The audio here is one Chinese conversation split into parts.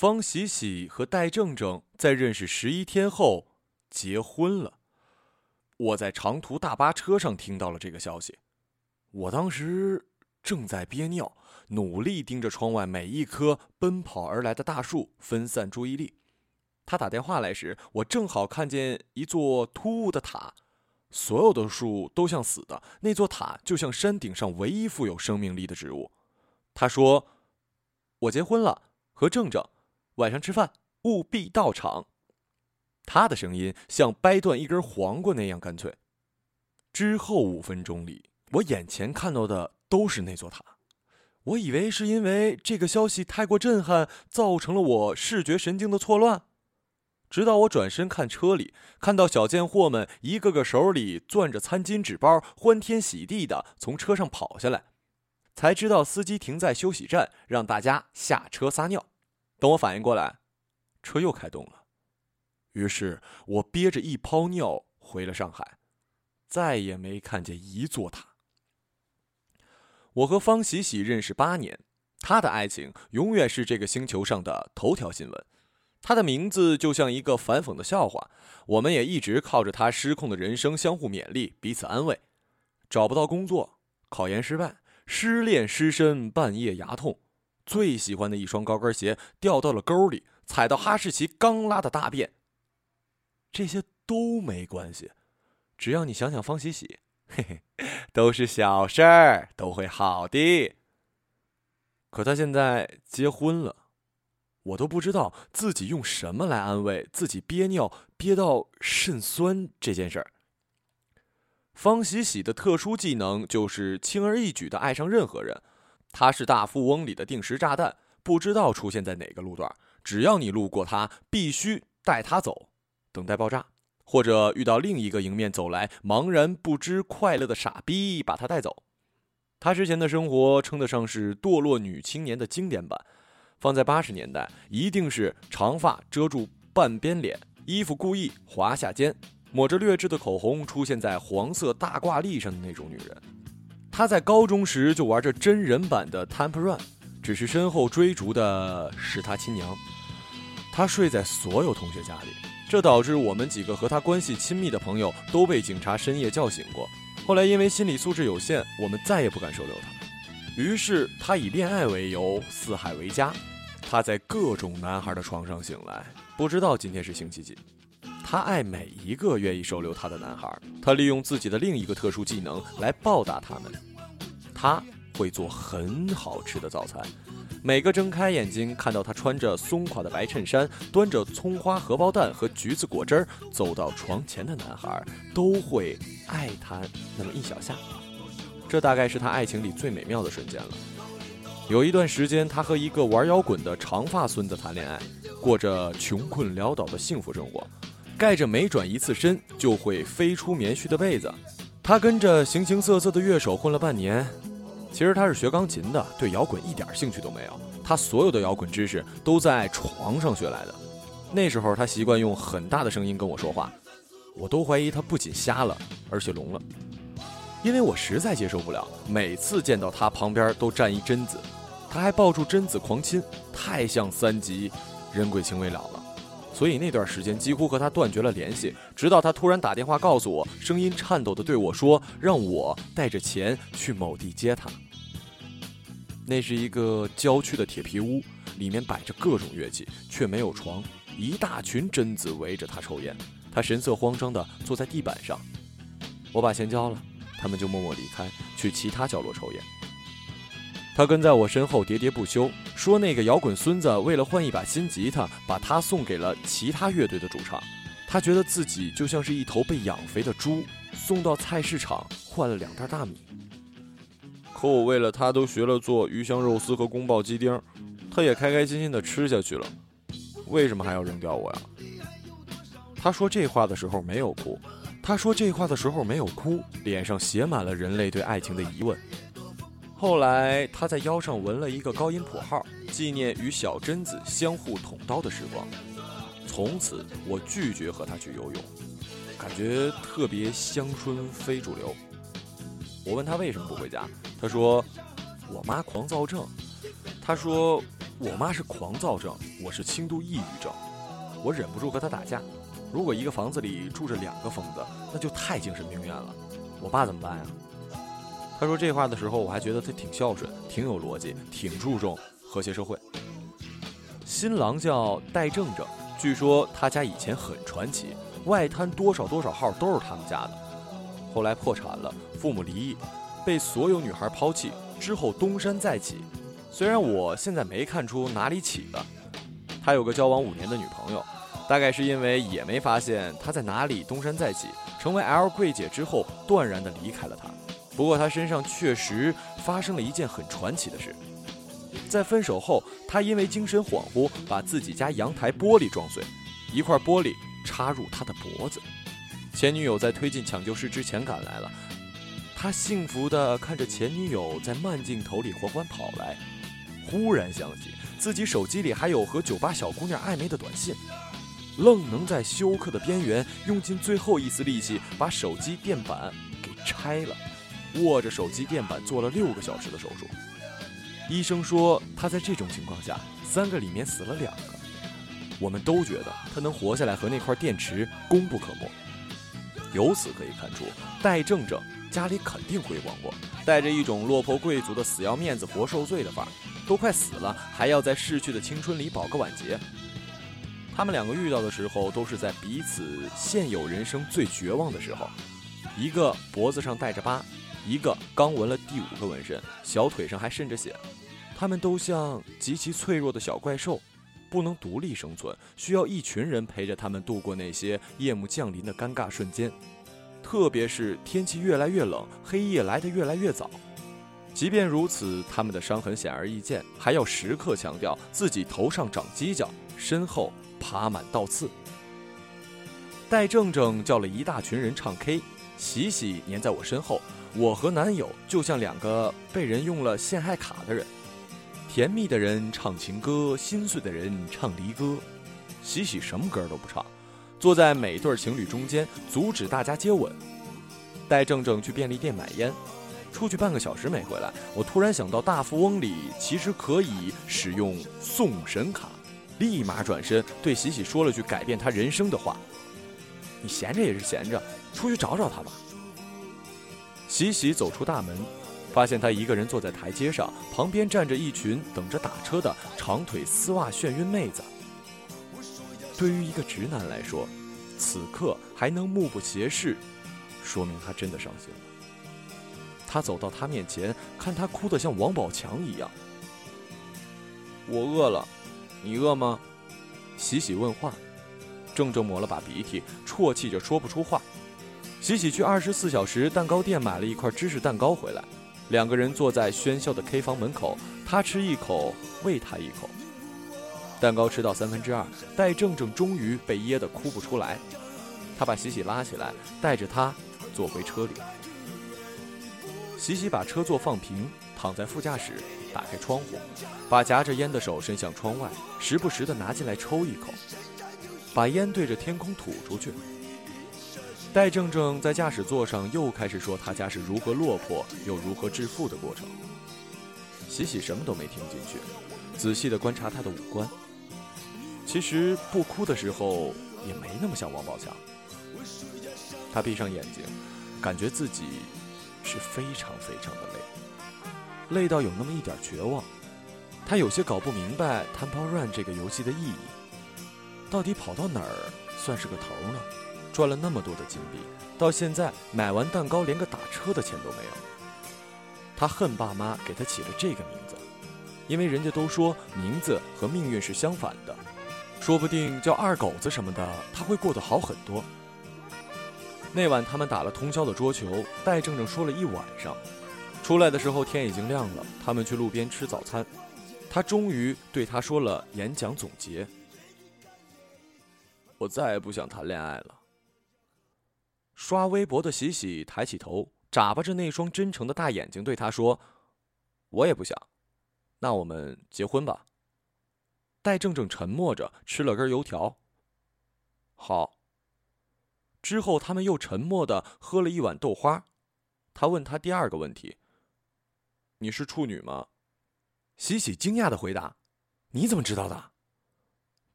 方喜喜和戴正正在认识十一天后结婚了。我在长途大巴车上听到了这个消息，我当时正在憋尿，努力盯着窗外每一棵奔跑而来的大树，分散注意力。他打电话来时，我正好看见一座突兀的塔，所有的树都像死的，那座塔就像山顶上唯一富有生命力的植物。他说：“我结婚了，和正正，晚上吃饭务必到场。”他的声音像掰断一根黄瓜那样干脆。之后五分钟里，我眼前看到的都是那座塔。我以为是因为这个消息太过震撼，造成了我视觉神经的错乱。直到我转身看车里，看到小贱货们一个个手里攥着餐巾纸包，欢天喜地的从车上跑下来，才知道司机停在休息站，让大家下车撒尿。等我反应过来，车又开动了。于是我憋着一泡尿回了上海，再也没看见一座塔。我和方喜喜认识八年，她的爱情永远是这个星球上的头条新闻。他的名字就像一个反讽的笑话，我们也一直靠着他失控的人生相互勉励，彼此安慰。找不到工作，考研失败，失恋失身，半夜牙痛，最喜欢的一双高跟鞋掉到了沟里，踩到哈士奇刚拉的大便。这些都没关系，只要你想想方喜喜，嘿嘿，都是小事儿，都会好的。可他现在结婚了。我都不知道自己用什么来安慰自己憋尿憋到肾酸这件事儿。方喜喜的特殊技能就是轻而易举的爱上任何人，他是大富翁里的定时炸弹，不知道出现在哪个路段，只要你路过他，必须带他走，等待爆炸，或者遇到另一个迎面走来茫然不知快乐的傻逼把他带走。他之前的生活称得上是堕落女青年的经典版。放在八十年代，一定是长发遮住半边脸，衣服故意滑下肩，抹着劣质的口红出现在黄色大挂历上的那种女人。他在高中时就玩着真人版的 Temple Run，只是身后追逐的是他亲娘。他睡在所有同学家里，这导致我们几个和他关系亲密的朋友都被警察深夜叫醒过。后来因为心理素质有限，我们再也不敢收留他。于是他以恋爱为由四海为家，他在各种男孩的床上醒来，不知道今天是星期几。他爱每一个愿意收留他的男孩，他利用自己的另一个特殊技能来报答他们。他会做很好吃的早餐，每个睁开眼睛看到他穿着松垮的白衬衫，端着葱花荷包蛋和橘子果汁儿走到床前的男孩，都会爱他那么一小下。这大概是他爱情里最美妙的瞬间了。有一段时间，他和一个玩摇滚的长发孙子谈恋爱，过着穷困潦倒的幸福生活，盖着每转一次身就会飞出棉絮的被子。他跟着形形色色的乐手混了半年，其实他是学钢琴的，对摇滚一点兴趣都没有。他所有的摇滚知识都在床上学来的。那时候他习惯用很大的声音跟我说话，我都怀疑他不仅瞎了，而且聋了。因为我实在接受不了，每次见到他旁边都站一贞子，他还抱住贞子狂亲，太像三级人鬼情未了了。所以那段时间几乎和他断绝了联系，直到他突然打电话告诉我，声音颤抖的对我说，让我带着钱去某地接他。那是一个郊区的铁皮屋，里面摆着各种乐器，却没有床，一大群贞子围着他抽烟，他神色慌张的坐在地板上。我把钱交了。他们就默默离开，去其他角落抽烟。他跟在我身后喋喋不休，说那个摇滚孙子为了换一把新吉他，把他送给了其他乐队的主唱。他觉得自己就像是一头被养肥的猪，送到菜市场换了两袋大米。可我为了他都学了做鱼香肉丝和宫爆鸡丁，他也开开心心的吃下去了。为什么还要扔掉我呀？他说这话的时候没有哭。他说这话的时候没有哭，脸上写满了人类对爱情的疑问。后来他在腰上纹了一个高音谱号，纪念与小贞子相互捅刀的时光。从此我拒绝和他去游泳，感觉特别乡村非主流。我问他为什么不回家，他说我妈狂躁症。他说我妈是狂躁症，我是轻度抑郁症，我忍不住和她打架。如果一个房子里住着两个疯子，那就太精神病院了。我爸怎么办呀？他说这话的时候，我还觉得他挺孝顺，挺有逻辑，挺注重和谐社会。新郎叫戴正正，据说他家以前很传奇，外滩多少多少号都是他们家的。后来破产了，父母离异，被所有女孩抛弃，之后东山再起。虽然我现在没看出哪里起了，他有个交往五年的女朋友，大概是因为也没发现他在哪里东山再起，成为 L 柜姐之后，断然的离开了他。不过他身上确实发生了一件很传奇的事。在分手后，他因为精神恍惚，把自己家阳台玻璃撞碎，一块玻璃插入他的脖子。前女友在推进抢救室之前赶来了，他幸福地看着前女友在慢镜头里缓缓跑来，忽然想起自己手机里还有和酒吧小姑娘暧昧的短信，愣能在休克的边缘用尽最后一丝力气把手机电板给拆了，握着手机电板做了六个小时的手术。医生说，他在这种情况下，三个里面死了两个。我们都觉得他能活下来和那块电池功不可没。由此可以看出，戴正正家里肯定辉煌过，带着一种落魄贵族的死要面子活受罪的范儿，都快死了还要在逝去的青春里保个晚节。他们两个遇到的时候，都是在彼此现有人生最绝望的时候，一个脖子上带着疤。一个刚纹了第五个纹身，小腿上还渗着血，他们都像极其脆弱的小怪兽，不能独立生存，需要一群人陪着他们度过那些夜幕降临的尴尬瞬间。特别是天气越来越冷，黑夜来得越来越早。即便如此，他们的伤痕显而易见，还要时刻强调自己头上长犄角，身后爬满倒刺。戴正正叫了一大群人唱 K，喜喜粘在我身后。我和男友就像两个被人用了陷害卡的人，甜蜜的人唱情歌，心碎的人唱离歌。喜喜什么歌都不唱，坐在每对情侣中间，阻止大家接吻。带正正去便利店买烟，出去半个小时没回来。我突然想到，大富翁里其实可以使用送神卡，立马转身对喜喜说了句改变他人生的话：“你闲着也是闲着，出去找找他吧。”喜喜走出大门，发现他一个人坐在台阶上，旁边站着一群等着打车的长腿丝袜眩晕妹子。对于一个直男来说，此刻还能目不斜视，说明他真的伤心了。他走到他面前，看他哭得像王宝强一样。我饿了，你饿吗？喜喜问话，正正抹了把鼻涕，啜泣着说不出话。喜喜去二十四小时蛋糕店买了一块芝士蛋糕回来，两个人坐在喧嚣的 K 房门口，他吃一口，喂他一口。蛋糕吃到三分之二，戴正正终于被噎得哭不出来，他把喜喜拉起来，带着他坐回车里。喜喜把车座放平，躺在副驾驶，打开窗户，把夹着烟的手伸向窗外，时不时地拿进来抽一口，把烟对着天空吐出去。戴正正在驾驶座上又开始说他家是如何落魄又如何致富的过程。喜喜什么都没听进去，仔细地观察他的五官。其实不哭的时候也没那么像王宝强。他闭上眼睛，感觉自己是非常非常的累，累到有那么一点绝望。他有些搞不明白 Temple Run 这个游戏的意义，到底跑到哪儿算是个头呢？赚了那么多的金币，到现在买完蛋糕连个打车的钱都没有。他恨爸妈给他起了这个名字，因为人家都说名字和命运是相反的，说不定叫二狗子什么的，他会过得好很多。那晚他们打了通宵的桌球，戴正正说了一晚上。出来的时候天已经亮了，他们去路边吃早餐，他终于对他说了演讲总结：“我再也不想谈恋爱了。”刷微博的喜喜抬起头，眨巴着那双真诚的大眼睛，对他说：“我也不想，那我们结婚吧。”戴正正沉默着吃了根油条。好。之后他们又沉默的喝了一碗豆花。他问他第二个问题：“你是处女吗？”喜喜惊讶的回答：“你怎么知道的？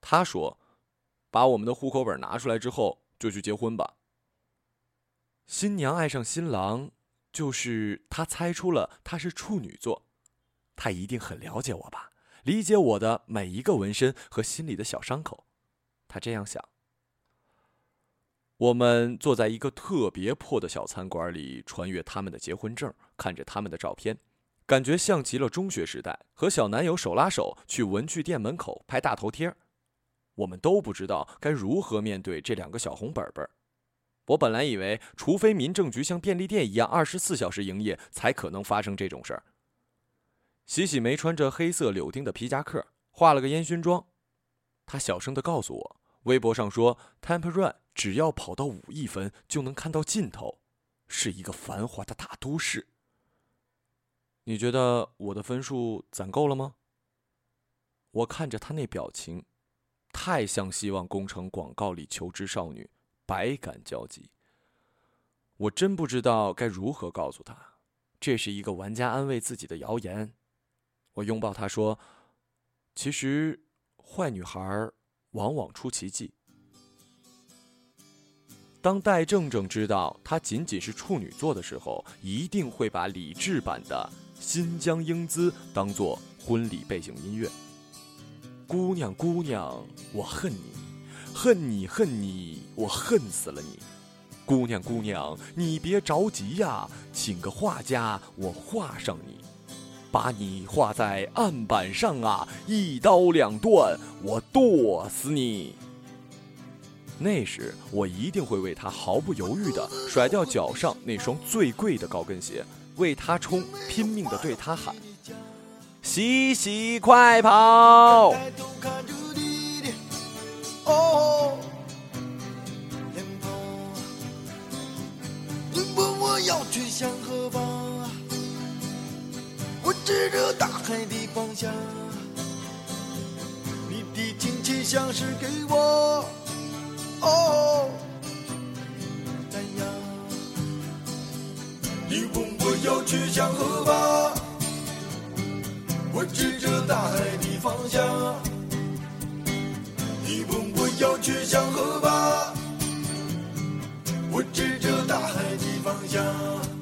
他说：“把我们的户口本拿出来之后，就去结婚吧。”新娘爱上新郎，就是他猜出了他是处女座，他一定很了解我吧，理解我的每一个纹身和心里的小伤口，他这样想。我们坐在一个特别破的小餐馆里，穿越他们的结婚证，看着他们的照片。感觉像极了中学时代，和小男友手拉手去文具店门口拍大头贴。我们都不知道该如何面对这两个小红本本。我本来以为，除非民政局像便利店一样二十四小时营业，才可能发生这种事儿。喜喜梅穿着黑色柳丁的皮夹克，化了个烟熏妆。她小声的告诉我，微博上说，Temple Run 只要跑到五亿分就能看到尽头，是一个繁华的大都市。你觉得我的分数攒够了吗？我看着他那表情，太像希望工程广告里求职少女，百感交集。我真不知道该如何告诉他，这是一个玩家安慰自己的谣言。我拥抱他说：“其实，坏女孩往往出奇迹。”当戴正正知道他仅仅是处女座的时候，一定会把理智版的。新疆英姿当做婚礼背景音乐。姑娘，姑娘，我恨你，恨你，恨你，我恨死了你。姑娘，姑娘，你别着急呀，请个画家，我画上你，把你画在案板上啊，一刀两断，我剁死你。那时，我一定会为他毫不犹豫地甩掉脚上那双最贵的高跟鞋。为他冲，拼命的对他喊：“西西快跑！”要去向何方？我指着大海的方向。你的亲切像是给我。哦。你问我要去向何方？我指着大海的方向。你问我要去向的